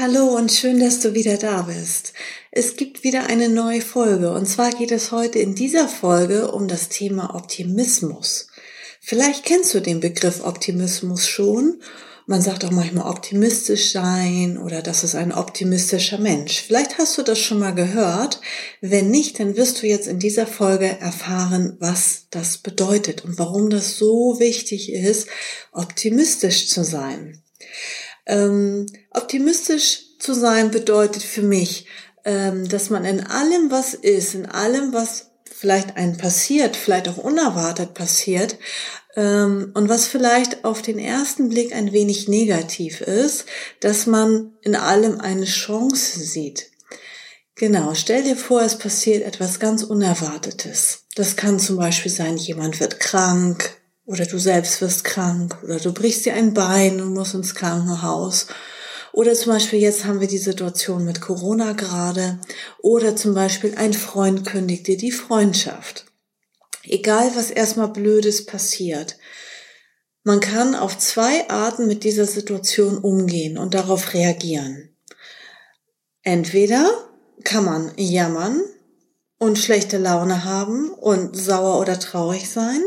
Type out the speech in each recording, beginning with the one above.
Hallo und schön, dass du wieder da bist. Es gibt wieder eine neue Folge und zwar geht es heute in dieser Folge um das Thema Optimismus. Vielleicht kennst du den Begriff Optimismus schon. Man sagt auch manchmal optimistisch sein oder das ist ein optimistischer Mensch. Vielleicht hast du das schon mal gehört. Wenn nicht, dann wirst du jetzt in dieser Folge erfahren, was das bedeutet und warum das so wichtig ist, optimistisch zu sein. Ähm, optimistisch zu sein bedeutet für mich, ähm, dass man in allem, was ist, in allem, was vielleicht einem passiert, vielleicht auch unerwartet passiert, ähm, und was vielleicht auf den ersten Blick ein wenig negativ ist, dass man in allem eine Chance sieht. Genau, stell dir vor, es passiert etwas ganz Unerwartetes. Das kann zum Beispiel sein, jemand wird krank, oder du selbst wirst krank oder du brichst dir ein Bein und musst ins Krankenhaus. Oder zum Beispiel jetzt haben wir die Situation mit Corona gerade. Oder zum Beispiel ein Freund kündigt dir die Freundschaft. Egal was erstmal Blödes passiert. Man kann auf zwei Arten mit dieser Situation umgehen und darauf reagieren. Entweder kann man jammern und schlechte Laune haben und sauer oder traurig sein.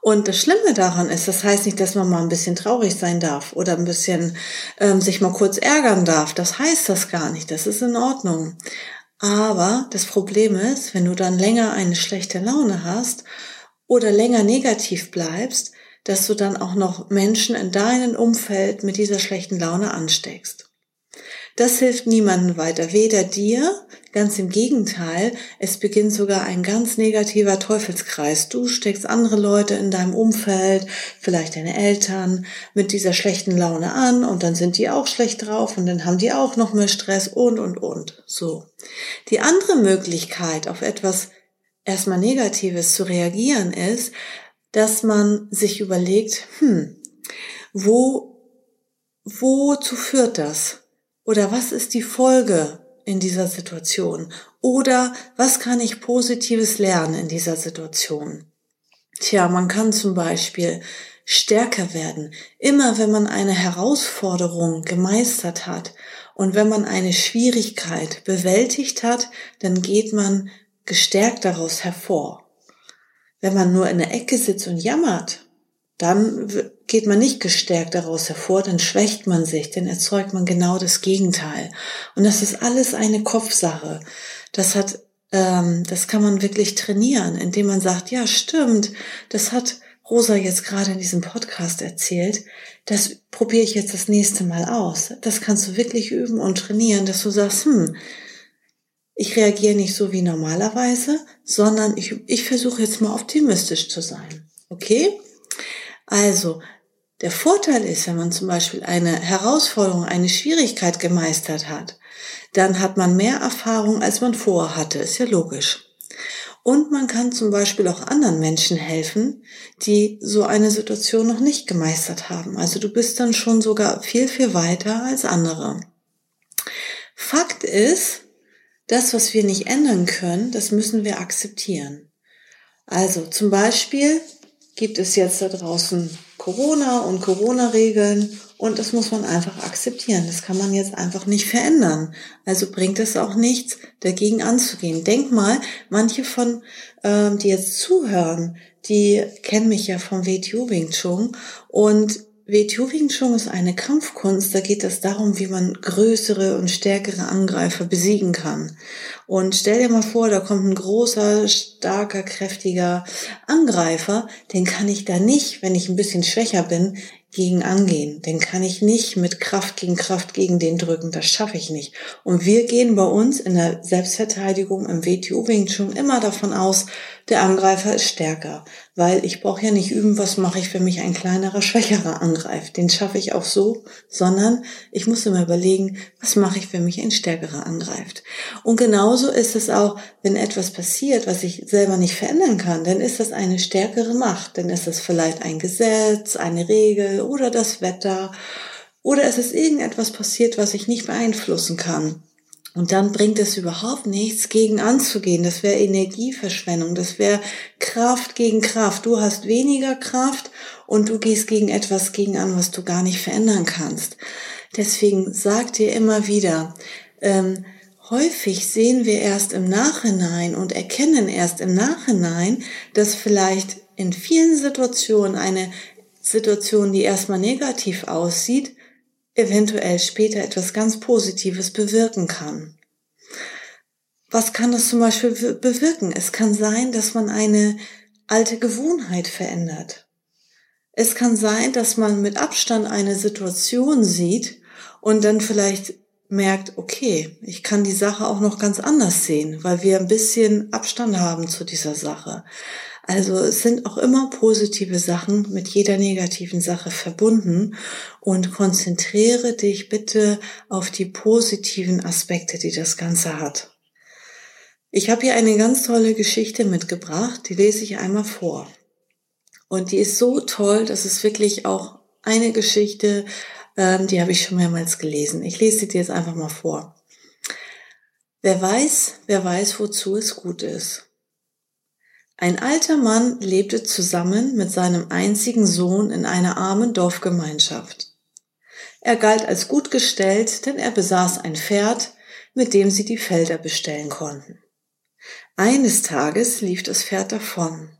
Und das Schlimme daran ist, das heißt nicht, dass man mal ein bisschen traurig sein darf oder ein bisschen ähm, sich mal kurz ärgern darf. Das heißt das gar nicht. Das ist in Ordnung. Aber das Problem ist, wenn du dann länger eine schlechte Laune hast oder länger negativ bleibst, dass du dann auch noch Menschen in deinem Umfeld mit dieser schlechten Laune ansteckst. Das hilft niemandem weiter, weder dir, ganz im Gegenteil, es beginnt sogar ein ganz negativer Teufelskreis. Du steckst andere Leute in deinem Umfeld, vielleicht deine Eltern, mit dieser schlechten Laune an und dann sind die auch schlecht drauf und dann haben die auch noch mehr Stress und, und, und. So. Die andere Möglichkeit, auf etwas erstmal Negatives zu reagieren, ist, dass man sich überlegt, hm, wo, wozu führt das? Oder was ist die Folge in dieser Situation? Oder was kann ich Positives lernen in dieser Situation? Tja, man kann zum Beispiel stärker werden. Immer wenn man eine Herausforderung gemeistert hat und wenn man eine Schwierigkeit bewältigt hat, dann geht man gestärkt daraus hervor. Wenn man nur in der Ecke sitzt und jammert, dann geht man nicht gestärkt daraus hervor, dann schwächt man sich, dann erzeugt man genau das Gegenteil. Und das ist alles eine Kopfsache. Das hat, ähm, das kann man wirklich trainieren, indem man sagt, ja, stimmt, das hat Rosa jetzt gerade in diesem Podcast erzählt. Das probiere ich jetzt das nächste Mal aus. Das kannst du wirklich üben und trainieren, dass du sagst, hm, ich reagiere nicht so wie normalerweise, sondern ich, ich versuche jetzt mal optimistisch zu sein. Okay? Also, der Vorteil ist, wenn man zum Beispiel eine Herausforderung, eine Schwierigkeit gemeistert hat, dann hat man mehr Erfahrung, als man vorher hatte. Ist ja logisch. Und man kann zum Beispiel auch anderen Menschen helfen, die so eine Situation noch nicht gemeistert haben. Also du bist dann schon sogar viel, viel weiter als andere. Fakt ist, das, was wir nicht ändern können, das müssen wir akzeptieren. Also zum Beispiel gibt es jetzt da draußen Corona und Corona-Regeln und das muss man einfach akzeptieren. Das kann man jetzt einfach nicht verändern. Also bringt es auch nichts, dagegen anzugehen. Denk mal, manche von, ähm, die jetzt zuhören, die kennen mich ja vom WTU Wing Chun und WTO Wing Chun ist eine Kampfkunst, da geht es darum, wie man größere und stärkere Angreifer besiegen kann. Und stell dir mal vor, da kommt ein großer, starker, kräftiger Angreifer, den kann ich da nicht, wenn ich ein bisschen schwächer bin, gegen angehen. Den kann ich nicht mit Kraft gegen Kraft gegen den drücken. Das schaffe ich nicht. Und wir gehen bei uns in der Selbstverteidigung im WTO Wing Chun immer davon aus, Der Angreifer ist stärker, weil ich brauche ja nicht üben, was mache ich, wenn mich ein kleinerer, schwächerer angreift. Den schaffe ich auch so, sondern ich muss immer überlegen, was mache ich, wenn mich ein stärkerer angreift. Und genauso ist es auch, wenn etwas passiert, was ich selber nicht verändern kann, dann ist das eine stärkere Macht. Dann ist das vielleicht ein Gesetz, eine Regel oder das Wetter oder es ist irgendetwas passiert, was ich nicht beeinflussen kann. Und dann bringt es überhaupt nichts, gegen anzugehen. Das wäre Energieverschwendung. Das wäre Kraft gegen Kraft. Du hast weniger Kraft und du gehst gegen etwas gegen an, was du gar nicht verändern kannst. Deswegen sag dir immer wieder, ähm, häufig sehen wir erst im Nachhinein und erkennen erst im Nachhinein, dass vielleicht in vielen Situationen eine Situation, die erstmal negativ aussieht, eventuell später etwas ganz Positives bewirken kann. Was kann das zum Beispiel bewirken? Es kann sein, dass man eine alte Gewohnheit verändert. Es kann sein, dass man mit Abstand eine Situation sieht und dann vielleicht merkt, okay, ich kann die Sache auch noch ganz anders sehen, weil wir ein bisschen Abstand haben zu dieser Sache. Also es sind auch immer positive Sachen mit jeder negativen Sache verbunden und konzentriere dich bitte auf die positiven Aspekte, die das Ganze hat. Ich habe hier eine ganz tolle Geschichte mitgebracht, die lese ich einmal vor. Und die ist so toll, dass es wirklich auch eine Geschichte, ähm, die habe ich schon mehrmals gelesen. Ich lese sie dir jetzt einfach mal vor. Wer weiß, wer weiß, wozu es gut ist. Ein alter Mann lebte zusammen mit seinem einzigen Sohn in einer armen Dorfgemeinschaft. Er galt als gut gestellt, denn er besaß ein Pferd, mit dem sie die Felder bestellen konnten. Eines Tages lief das Pferd davon.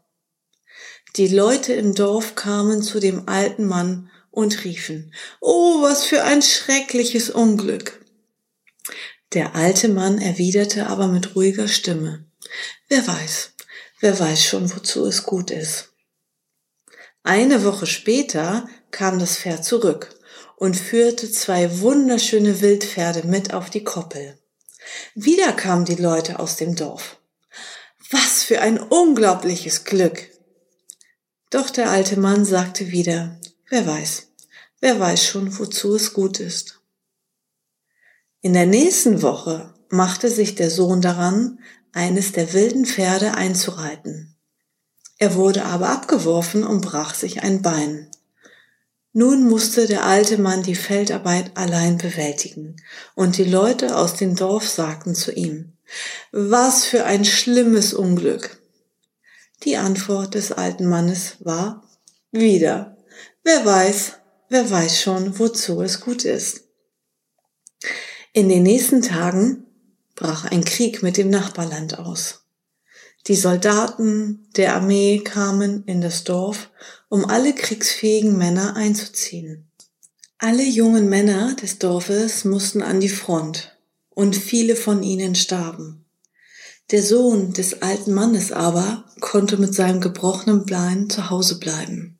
Die Leute im Dorf kamen zu dem alten Mann und riefen, Oh, was für ein schreckliches Unglück. Der alte Mann erwiderte aber mit ruhiger Stimme, Wer weiß, Wer weiß schon, wozu es gut ist. Eine Woche später kam das Pferd zurück und führte zwei wunderschöne Wildpferde mit auf die Koppel. Wieder kamen die Leute aus dem Dorf. Was für ein unglaubliches Glück! Doch der alte Mann sagte wieder, wer weiß, wer weiß schon, wozu es gut ist. In der nächsten Woche machte sich der Sohn daran, eines der wilden Pferde einzureiten. Er wurde aber abgeworfen und brach sich ein Bein. Nun musste der alte Mann die Feldarbeit allein bewältigen, und die Leute aus dem Dorf sagten zu ihm, was für ein schlimmes Unglück. Die Antwort des alten Mannes war, wieder, wer weiß, wer weiß schon, wozu es gut ist. In den nächsten Tagen brach ein Krieg mit dem Nachbarland aus. Die Soldaten der Armee kamen in das Dorf, um alle kriegsfähigen Männer einzuziehen. Alle jungen Männer des Dorfes mussten an die Front, und viele von ihnen starben. Der Sohn des alten Mannes aber konnte mit seinem gebrochenen Bein zu Hause bleiben.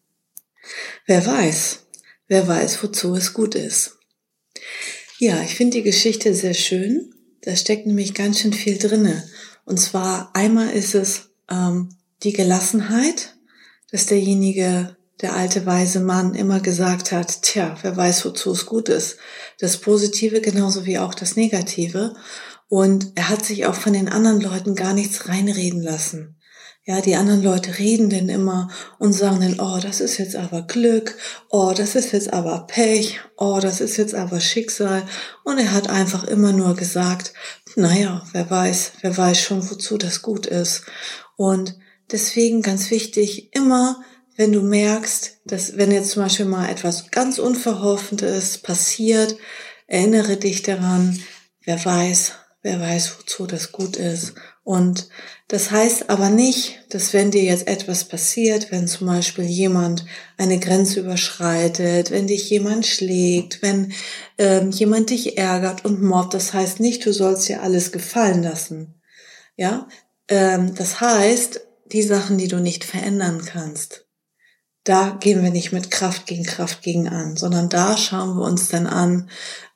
Wer weiß, wer weiß, wozu es gut ist. Ja, ich finde die Geschichte sehr schön da steckt nämlich ganz schön viel drinne. Und zwar einmal ist es ähm, die Gelassenheit, dass derjenige, der alte weise Mann immer gesagt hat, tja, wer weiß, wozu es gut ist. Das Positive genauso wie auch das Negative. Und er hat sich auch von den anderen Leuten gar nichts reinreden lassen. Ja, die anderen Leute reden denn immer und sagen dann, oh, das ist jetzt aber Glück, oh, das ist jetzt aber Pech, oh, das ist jetzt aber Schicksal. Und er hat einfach immer nur gesagt, naja, wer weiß, wer weiß schon, wozu das gut ist. Und deswegen ganz wichtig, immer, wenn du merkst, dass wenn jetzt zum Beispiel mal etwas ganz Unverhoffendes passiert, erinnere dich daran, wer weiß, wer weiß, wozu das gut ist. Und das heißt aber nicht, dass wenn dir jetzt etwas passiert, wenn zum Beispiel jemand eine Grenze überschreitet, wenn dich jemand schlägt, wenn ähm, jemand dich ärgert und mobbt, das heißt nicht, du sollst dir alles gefallen lassen. Ja, ähm, das heißt, die Sachen, die du nicht verändern kannst, da gehen wir nicht mit Kraft gegen Kraft gegen an, sondern da schauen wir uns dann an,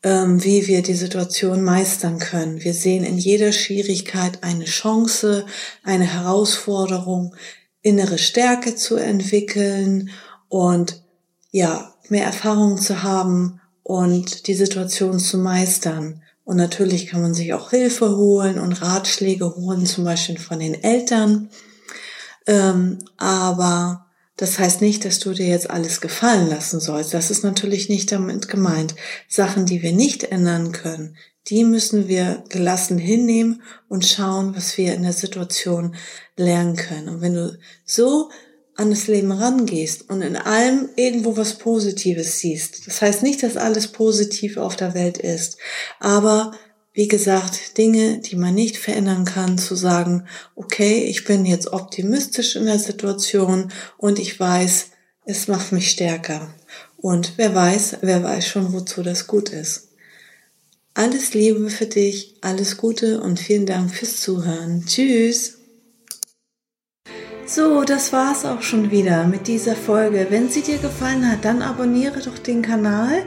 ähm, wie wir die Situation meistern können. Wir sehen in jeder Schwierigkeit eine Chance, eine Herausforderung, innere Stärke zu entwickeln und ja, mehr Erfahrung zu haben und die Situation zu meistern. Und natürlich kann man sich auch Hilfe holen und Ratschläge holen, zum Beispiel von den Eltern. Ähm, aber das heißt nicht, dass du dir jetzt alles gefallen lassen sollst. Das ist natürlich nicht damit gemeint. Sachen, die wir nicht ändern können, die müssen wir gelassen hinnehmen und schauen, was wir in der Situation lernen können. Und wenn du so an das Leben rangehst und in allem irgendwo was Positives siehst, das heißt nicht, dass alles positiv auf der Welt ist, aber wie gesagt, Dinge, die man nicht verändern kann, zu sagen, okay, ich bin jetzt optimistisch in der Situation und ich weiß, es macht mich stärker. Und wer weiß, wer weiß schon, wozu das gut ist. Alles Liebe für dich, alles Gute und vielen Dank fürs Zuhören. Tschüss! So, das war's auch schon wieder mit dieser Folge. Wenn sie dir gefallen hat, dann abonniere doch den Kanal